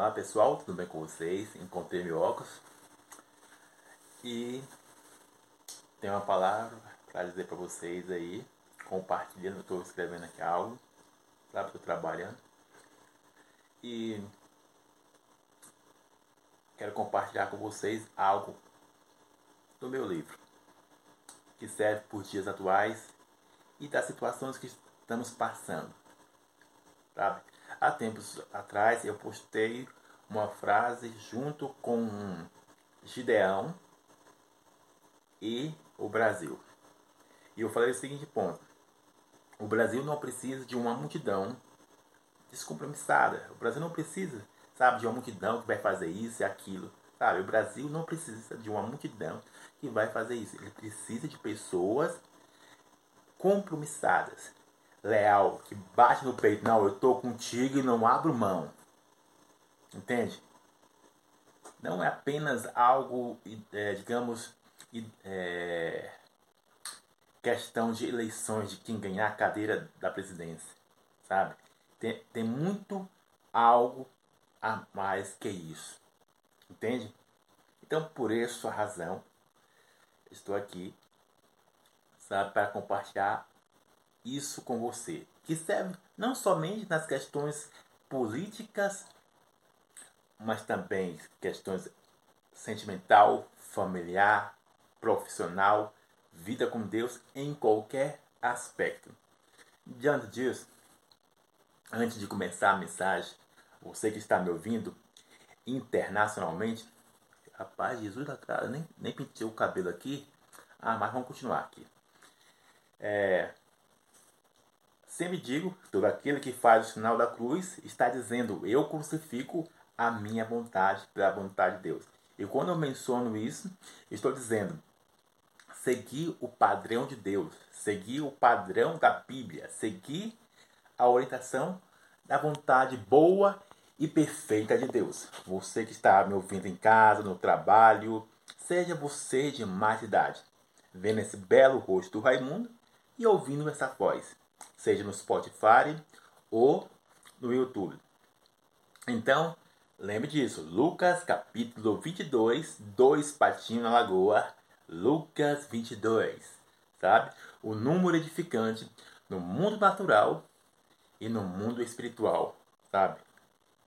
Olá pessoal, tudo bem com vocês? Encontrei meu óculos e tenho uma palavra para dizer para vocês aí, compartilhando, estou escrevendo aqui algo, sabe? Estou trabalhando e quero compartilhar com vocês algo do meu livro que serve por dias atuais e das situações que estamos passando, sabe? Há tempos atrás eu postei uma frase junto com Gideão e o Brasil. E eu falei o seguinte ponto. O Brasil não precisa de uma multidão descompromissada. O Brasil não precisa, sabe, de uma multidão que vai fazer isso e aquilo. Sabe, o Brasil não precisa de uma multidão que vai fazer isso. Ele precisa de pessoas compromissadas, leal, que bate no peito, não, eu tô contigo e não abro mão. Entende? Não é apenas algo, é, digamos, é, questão de eleições de quem ganhar a cadeira da presidência, sabe? Tem, tem muito algo a mais que isso, entende? Então, por essa razão, estou aqui, sabe, para compartilhar isso com você, que serve não somente nas questões políticas, mas também questões sentimental, familiar, profissional, vida com Deus em qualquer aspecto. Diante disso, antes de começar a mensagem, você que está me ouvindo internacionalmente, rapaz, Jesus da cara, nem, nem pintei o cabelo aqui. Ah, mas vamos continuar aqui. É, Sempre digo, todo aquele que faz o sinal da cruz está dizendo, eu crucifico a minha vontade pela vontade de Deus. E quando eu menciono isso, estou dizendo, seguir o padrão de Deus, seguir o padrão da Bíblia, seguir a orientação da vontade boa e perfeita de Deus. Você que está me ouvindo em casa, no trabalho, seja você de mais idade, vendo esse belo rosto do Raimundo e ouvindo essa voz seja no Spotify ou no YouTube. Então, lembre disso, Lucas capítulo 22, dois patinhos na lagoa, Lucas 22, sabe? O número edificante no mundo natural e no mundo espiritual, sabe?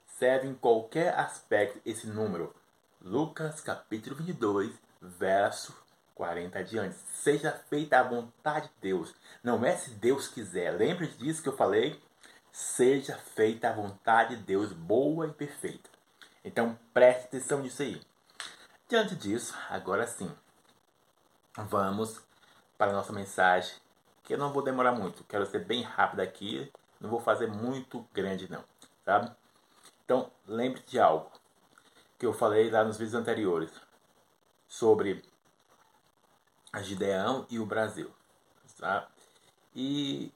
Serve em qualquer aspecto esse número. Lucas capítulo 22, verso 40 adiante. Seja feita a vontade de Deus. Não é se Deus quiser. Lembre disso que eu falei. Seja feita a vontade de Deus, boa e perfeita. Então preste atenção nisso aí. Diante disso, agora sim, vamos para a nossa mensagem. Que eu não vou demorar muito. Quero ser bem rápido aqui. Não vou fazer muito grande, não. Sabe? Então, lembre de algo que eu falei lá nos vídeos anteriores sobre a Gideão e o Brasil. Tá? E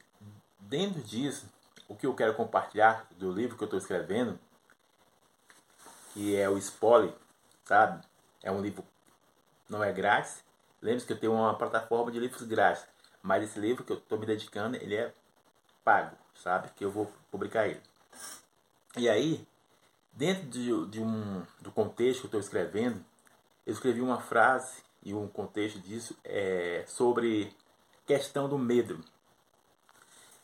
dentro disso, o que eu quero compartilhar do livro que eu estou escrevendo, que é o Spoiler, sabe? É um livro, não é grátis. Lembre-se que eu tenho uma plataforma de livros grátis, mas esse livro que eu estou me dedicando, ele é pago, sabe? Que eu vou publicar ele. E aí, dentro de, de um, do contexto que eu estou escrevendo, eu escrevi uma frase e um contexto disso é sobre questão do medo.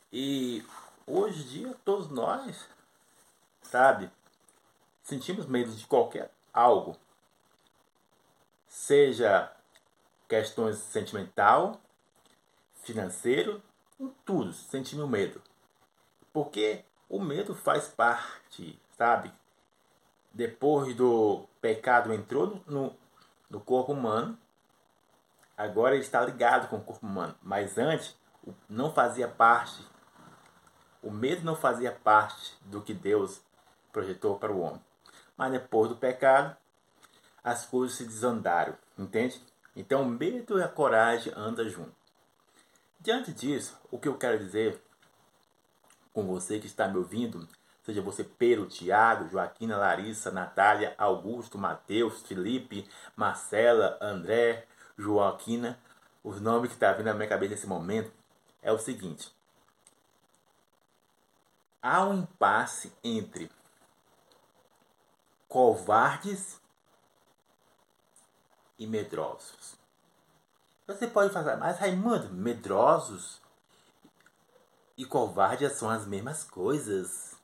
E hoje em dia todos nós, sabe, sentimos medo de qualquer algo. Seja questões sentimental, financeiro, em tudo, sentimos medo. Porque o medo faz parte, sabe? Depois do pecado entrou no, no corpo humano, Agora ele está ligado com o corpo humano, mas antes não fazia parte, o medo não fazia parte do que Deus projetou para o homem. Mas depois do pecado, as coisas se desandaram, entende? Então o medo e a coragem andam juntos. Diante disso, o que eu quero dizer com você que está me ouvindo, seja você Pedro, Tiago, Joaquina, Larissa, Natália, Augusto, Mateus, Felipe, Marcela, André, Joaquina, os nomes que está vindo na minha cabeça nesse momento é o seguinte. Há um impasse entre covardes e medrosos. Você pode falar, mas Raimundo, medrosos e covardes são as mesmas coisas.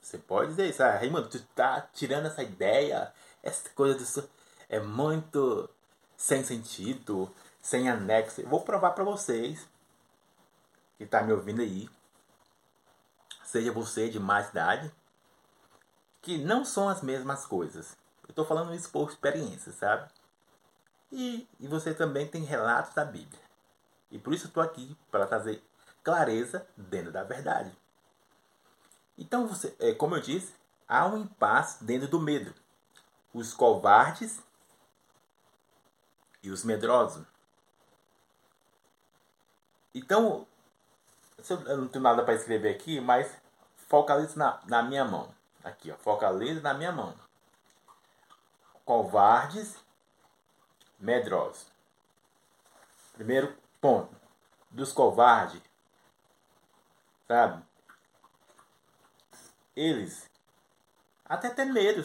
Você pode dizer isso, ah, Raimundo, tu tá tirando essa ideia, essa coisa do é muito sem sentido, sem anexo. Eu vou provar para vocês que tá me ouvindo aí, seja você de mais idade, que não são as mesmas coisas. Eu tô falando isso por experiência, sabe? E, e você também tem relatos da Bíblia. E por isso eu estou aqui para trazer clareza dentro da verdade. Então, você, é, como eu disse, há um impasse dentro do medo. Os covardes e os medrosos. Então, eu não tenho nada para escrever aqui, mas focalize na, na minha mão. Aqui, ó, focalize na minha mão. Covardes medrosos. Primeiro ponto, dos covardes, sabe? Eles até têm medo.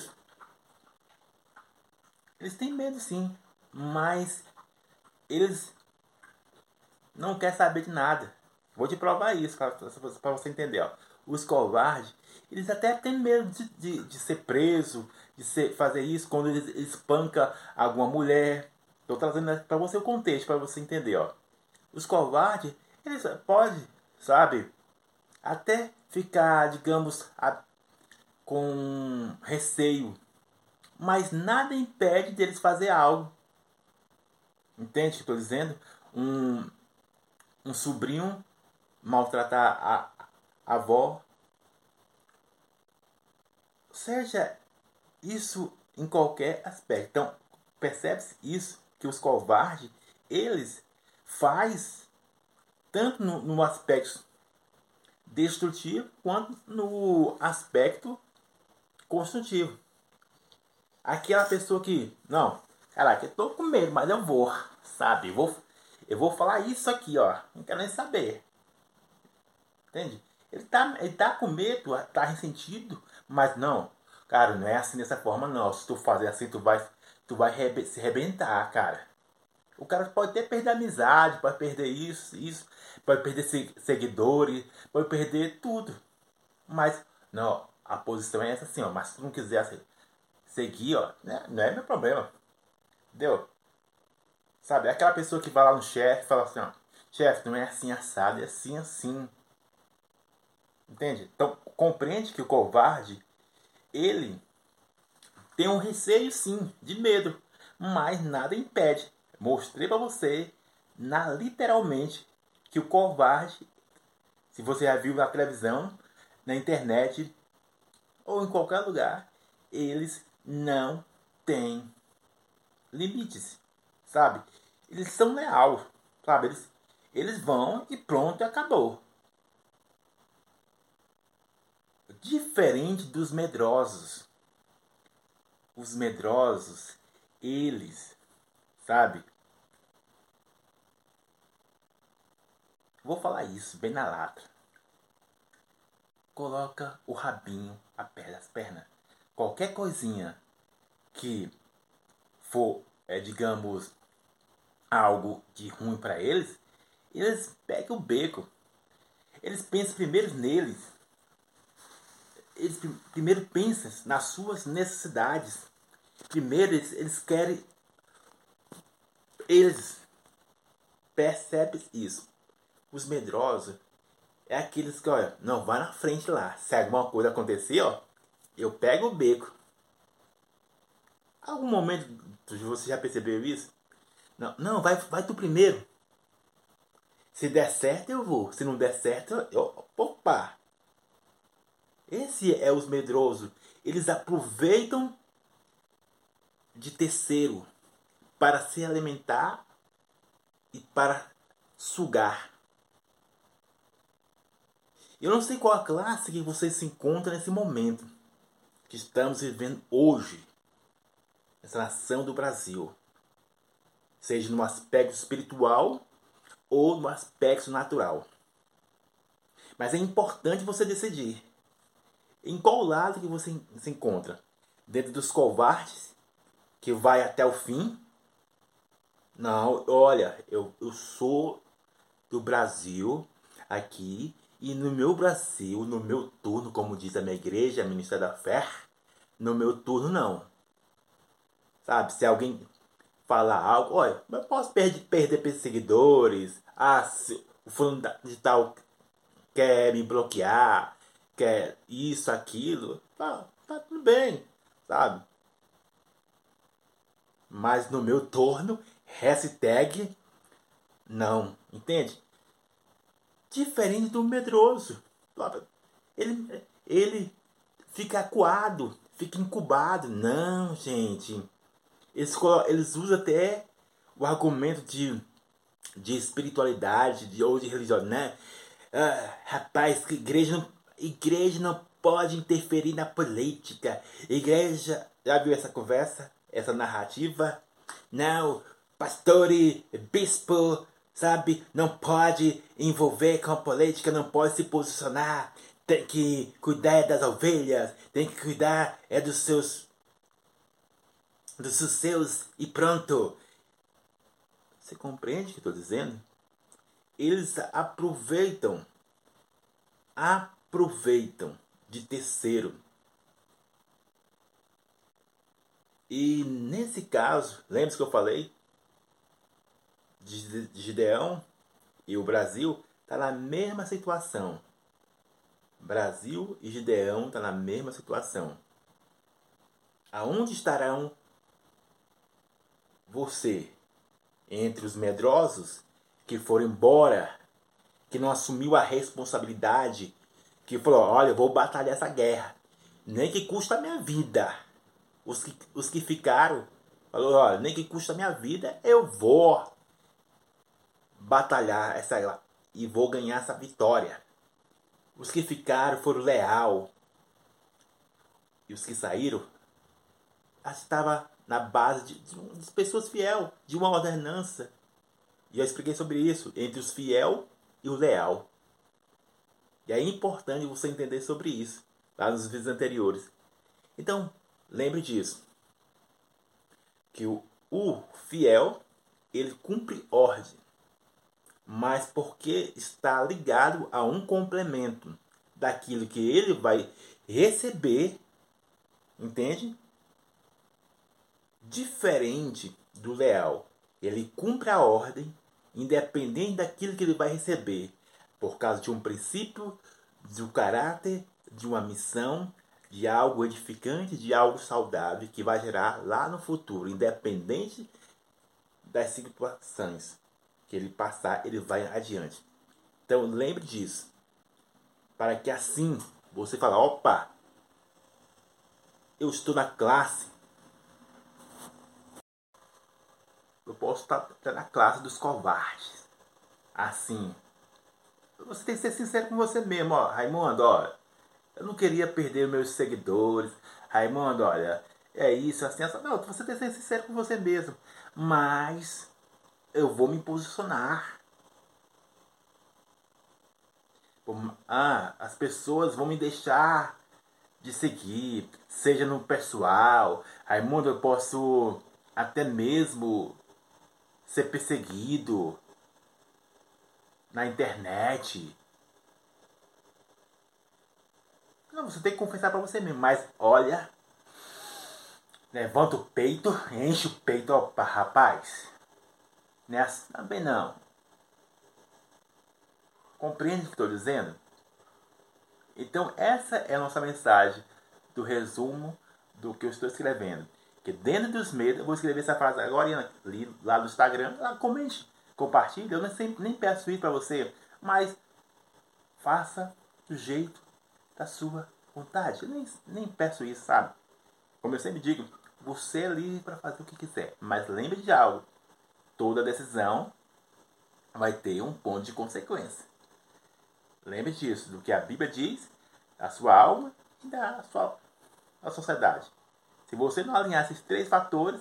Eles têm medo sim, mas eles não querem saber de nada. Vou te provar isso para você entender. Ó. Os covardes, eles até têm medo de, de, de ser preso, de ser, fazer isso quando eles espancam alguma mulher, Estou trazendo para você o contexto, para você entender. Ó. Os covardes, eles podem, sabe, até ficar, digamos, a, com receio. Mas nada impede deles fazer algo. Entende o que estou dizendo? Um, um sobrinho maltratar a, a avó. Seja isso em qualquer aspecto. Então, percebe-se isso que os covardes, eles faz tanto no, no aspecto destrutivo quanto no aspecto construtivo. Aquela pessoa que, não, caraca, eu tô com medo, mas eu vou, sabe? Eu vou, eu vou falar isso aqui, ó. Não quero nem saber. Entende? Ele tá, ele tá com medo, tá ressentido, mas não, cara, não é assim dessa forma, não. Se tu fazer assim, tu vai tu vai se rebentar, cara. O cara pode até perder amizade, pode perder isso, isso, pode perder seguidores, pode perder tudo. Mas, não, a posição é essa assim, ó. Mas se tu não quiser seguir, ó, né, não é meu problema. Entendeu? Sabe, é aquela pessoa que vai lá no chefe e fala assim, ó, chefe, não é assim assado, é assim, assim. Entende? Então, compreende que o covarde, ele tem um receio sim, de medo, mas nada impede. Mostrei para você, na literalmente, que o covarde, se você já viu na televisão, na internet ou em qualquer lugar, eles não têm limites, sabe? Eles são leal, sabe? Eles, eles vão e pronto, acabou. Diferente dos medrosos os medrosos, eles, sabe? Vou falar isso bem na lata. Coloca o rabinho a pé das pernas. Qualquer coisinha que for, é, digamos, algo de ruim para eles, eles pegam o beco. Eles pensam primeiro neles. Eles primeiro pensam nas suas necessidades. Primeiro, eles, eles querem. Eles percebem isso. Os medrosos é aqueles que, olha, não, vai na frente lá. Se alguma coisa acontecer, ó, eu pego o beco. Algum momento você já percebeu isso? Não, não vai, vai tu primeiro. Se der certo, eu vou. Se não der certo, eu. Opa! Esse é os medrosos. Eles aproveitam de terceiro para se alimentar e para sugar. Eu não sei qual a classe que você se encontra nesse momento que estamos vivendo hoje, nessa nação do Brasil, seja no aspecto espiritual ou no aspecto natural. Mas é importante você decidir. Em qual lado que você se encontra? Dentro dos covardes, que vai até o fim? Não, olha, eu, eu sou do Brasil aqui e no meu Brasil, no meu turno, como diz a minha igreja, a ministra da fé, no meu turno não. Sabe, se alguém falar algo, olha, eu posso perder, perder seguidores, ah, se o fulano de tal quer me bloquear, quer isso, aquilo, tá, tá tudo bem, sabe? Mas no meu torno, hashtag não, entende? Diferente do medroso. Ele, ele fica acuado, fica incubado. Não, gente. Eles, eles usam até o argumento de, de espiritualidade de, ou de religião, né? Ah, rapaz, que igreja não Igreja não pode interferir na política. Igreja, já viu essa conversa? Essa narrativa? Não, pastor e bispo, sabe, não pode envolver com a política, não pode se posicionar. Tem que cuidar das ovelhas, tem que cuidar é dos seus dos seus e pronto. Você compreende o que estou dizendo? Eles aproveitam aproveitam de terceiro. E nesse caso, lembra que eu falei? De Gideão e o Brasil está na mesma situação. Brasil e Gideão estão tá na mesma situação. Aonde estarão você entre os medrosos que foram embora, que não assumiu a responsabilidade que falou: olha, eu vou batalhar essa guerra, nem que custa a minha vida. Os que, os que ficaram, falou: olha, nem que custa a minha vida, eu vou batalhar essa e vou ganhar essa vitória. Os que ficaram foram leal. E os que saíram estava na base de, de, de pessoas fiel, de uma ordenança. Eu expliquei sobre isso, entre os fiel e o leal. E é importante você entender sobre isso, lá nos vídeos anteriores. Então, lembre disso. Que o, o fiel, ele cumpre ordem, mas porque está ligado a um complemento daquilo que ele vai receber, entende? Diferente do leal. Ele cumpre a ordem, independente daquilo que ele vai receber por causa de um princípio, de um caráter, de uma missão, de algo edificante, de algo saudável que vai gerar lá no futuro, independente das situações que ele passar, ele vai adiante. Então lembre disso, para que assim você fale, opa, eu estou na classe, eu posso estar na classe dos covardes. Assim, você tem que ser sincero com você mesmo, ó. Raimundo, ó. Eu não queria perder meus seguidores. Raimundo, olha, é isso, assim, assim. Não, você tem que ser sincero com você mesmo. Mas eu vou me posicionar. Ah, as pessoas vão me deixar de seguir, seja no pessoal. Raimundo, eu posso até mesmo ser perseguido na internet. Não, você tem que confessar para você mesmo, mas olha, levanta o peito, enche o peito, opa, rapaz. Nessa é também não. Compreende o que estou dizendo? Então essa é a nossa mensagem do resumo do que eu estou escrevendo. Que dentro dos medos, eu vou escrever essa frase agora ali, lá no Instagram, lá, comente compartilhe, eu nem, sempre, nem peço isso para você, mas faça do jeito da sua vontade. Eu nem, nem peço isso, sabe? Como eu sempre digo, você é livre para fazer o que quiser, mas lembre de algo: toda decisão vai ter um ponto de consequência. Lembre disso, do que a Bíblia diz, da sua alma e da sua da sociedade. Se você não alinhar esses três fatores,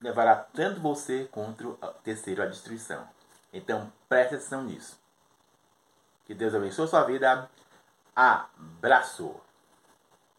levará tanto você contra o terceiro à destruição. Então preste atenção nisso. Que Deus abençoe sua vida. Abraço!